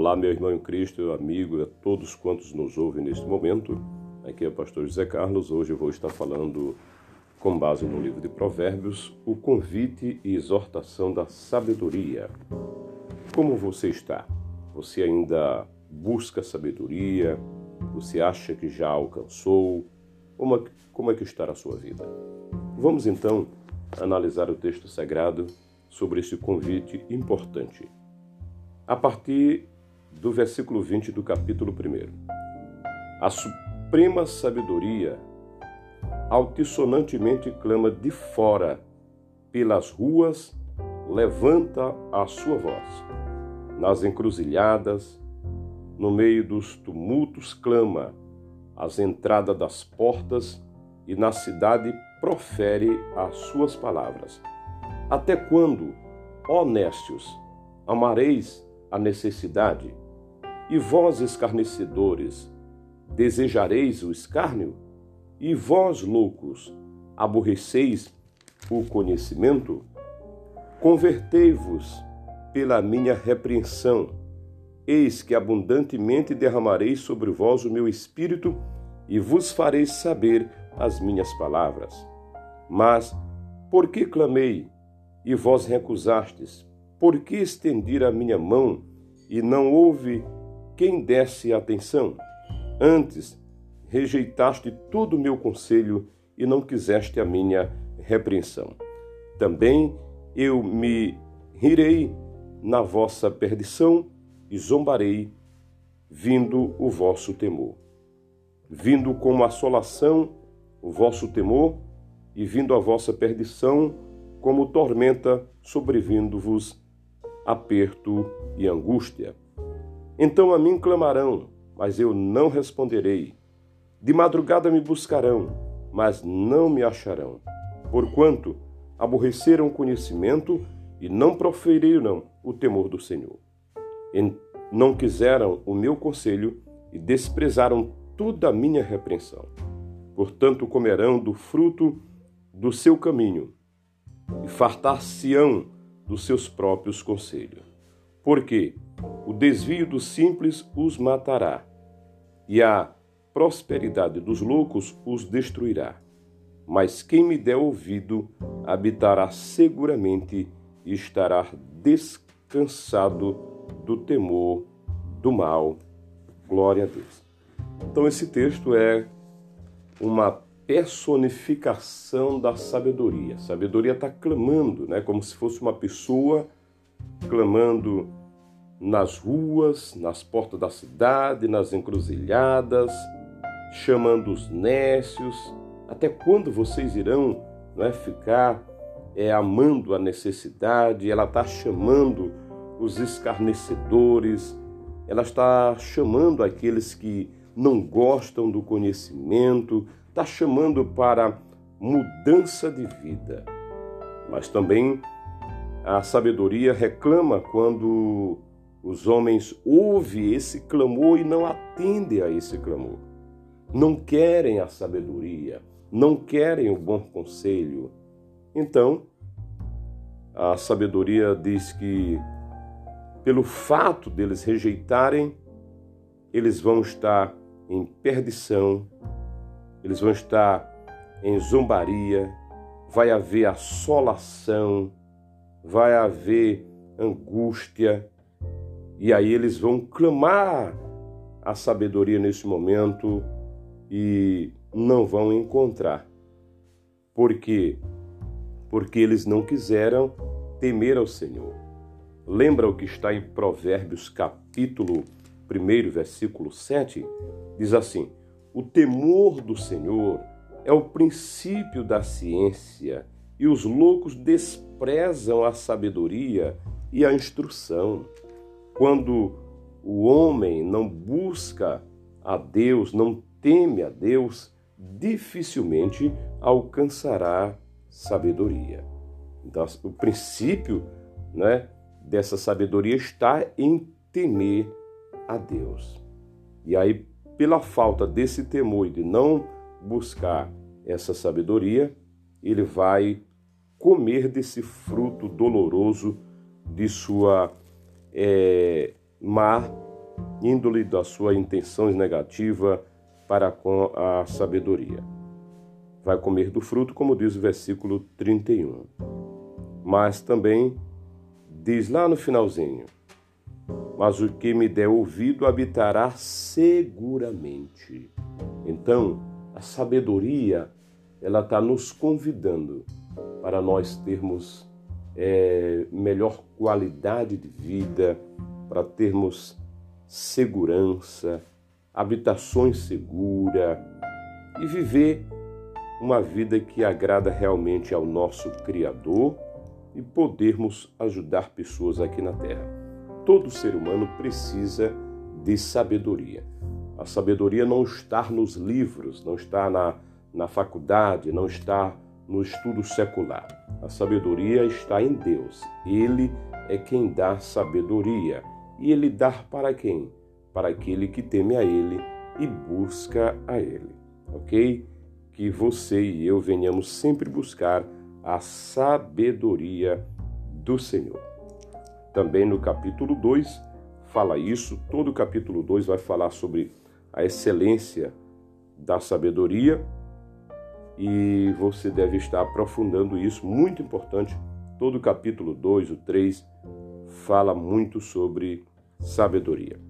Olá, meu irmão em Cristo, amigo, a todos quantos nos ouvem neste momento. Aqui é o pastor José Carlos. Hoje eu vou estar falando, com base no livro de Provérbios, o convite e exortação da sabedoria. Como você está? Você ainda busca sabedoria? Você acha que já alcançou? Como é, como é que está a sua vida? Vamos então analisar o texto sagrado sobre este convite importante. A partir do versículo 20 do capítulo 1. A suprema sabedoria altissonantemente clama de fora, pelas ruas, levanta a sua voz. Nas encruzilhadas, no meio dos tumultos, clama, às entradas das portas e na cidade profere as suas palavras. Até quando, honestos, amareis a necessidade? E vós, escarnecedores, desejareis o escárnio? E vós, loucos, aborreceis o conhecimento? Convertei-vos pela minha repreensão. Eis que abundantemente derramarei sobre vós o meu espírito e vos farei saber as minhas palavras. Mas, por que clamei e vós recusastes? Por que estendi a minha mão e não houve quem desse atenção? Antes, rejeitaste todo o meu conselho e não quiseste a minha repreensão. Também eu me rirei na vossa perdição e zombarei, vindo o vosso temor. Vindo como assolação o vosso temor, e vindo a vossa perdição, como tormenta sobrevindo-vos aperto e angústia. Então a mim clamarão, mas eu não responderei. De madrugada me buscarão, mas não me acharão. Porquanto aborreceram o conhecimento e não proferiram o temor do Senhor. E não quiseram o meu conselho e desprezaram toda a minha repreensão. Portanto, comerão do fruto do seu caminho e fartar-se-ão dos seus próprios conselhos. Porque o desvio dos simples os matará, e a prosperidade dos loucos os destruirá. Mas quem me der ouvido habitará seguramente e estará descansado do temor do mal. Glória a Deus. Então, esse texto é uma personificação da sabedoria. A sabedoria está clamando, né, como se fosse uma pessoa clamando nas ruas, nas portas da cidade, nas encruzilhadas, chamando os nécios. Até quando vocês irão não é, ficar é, amando a necessidade? Ela está chamando os escarnecedores, ela está chamando aqueles que não gostam do conhecimento, está chamando para mudança de vida. Mas também a sabedoria reclama quando os homens ouvem esse clamor e não atendem a esse clamor. Não querem a sabedoria, não querem o bom conselho. Então, a sabedoria diz que, pelo fato deles rejeitarem, eles vão estar em perdição, eles vão estar em zombaria, vai haver assolação, vai haver angústia, e aí eles vão clamar a sabedoria nesse momento e não vão encontrar. Por quê? Porque eles não quiseram temer ao Senhor. Lembra o que está em Provérbios capítulo 1, versículo 7? Diz assim: o temor do Senhor é o princípio da ciência e os loucos desprezam a sabedoria e a instrução. Quando o homem não busca a Deus, não teme a Deus, dificilmente alcançará sabedoria. Então, o princípio né, dessa sabedoria está em temer a Deus. E aí, pela falta desse temor e de não buscar essa sabedoria, ele vai comer desse fruto doloroso de sua é, má índole, da sua intenção negativa para com a sabedoria. Vai comer do fruto, como diz o versículo 31. Mas também diz lá no finalzinho: Mas o que me der ouvido habitará seguramente. Então, a sabedoria, ela está nos convidando para nós termos é, melhor qualidade de vida, para termos segurança, habitações seguras e viver uma vida que agrada realmente ao nosso Criador e podermos ajudar pessoas aqui na Terra. Todo ser humano precisa de sabedoria. A sabedoria não está nos livros, não está na, na faculdade, não está no estudo secular. A sabedoria está em Deus. Ele é quem dá sabedoria. E ele dá para quem? Para aquele que teme a ele e busca a ele. Ok? Que você e eu venhamos sempre buscar a sabedoria do Senhor. Também no capítulo 2 fala isso, todo o capítulo 2 vai falar sobre a excelência da sabedoria e você deve estar aprofundando isso, muito importante. Todo o capítulo 2, o 3, fala muito sobre sabedoria.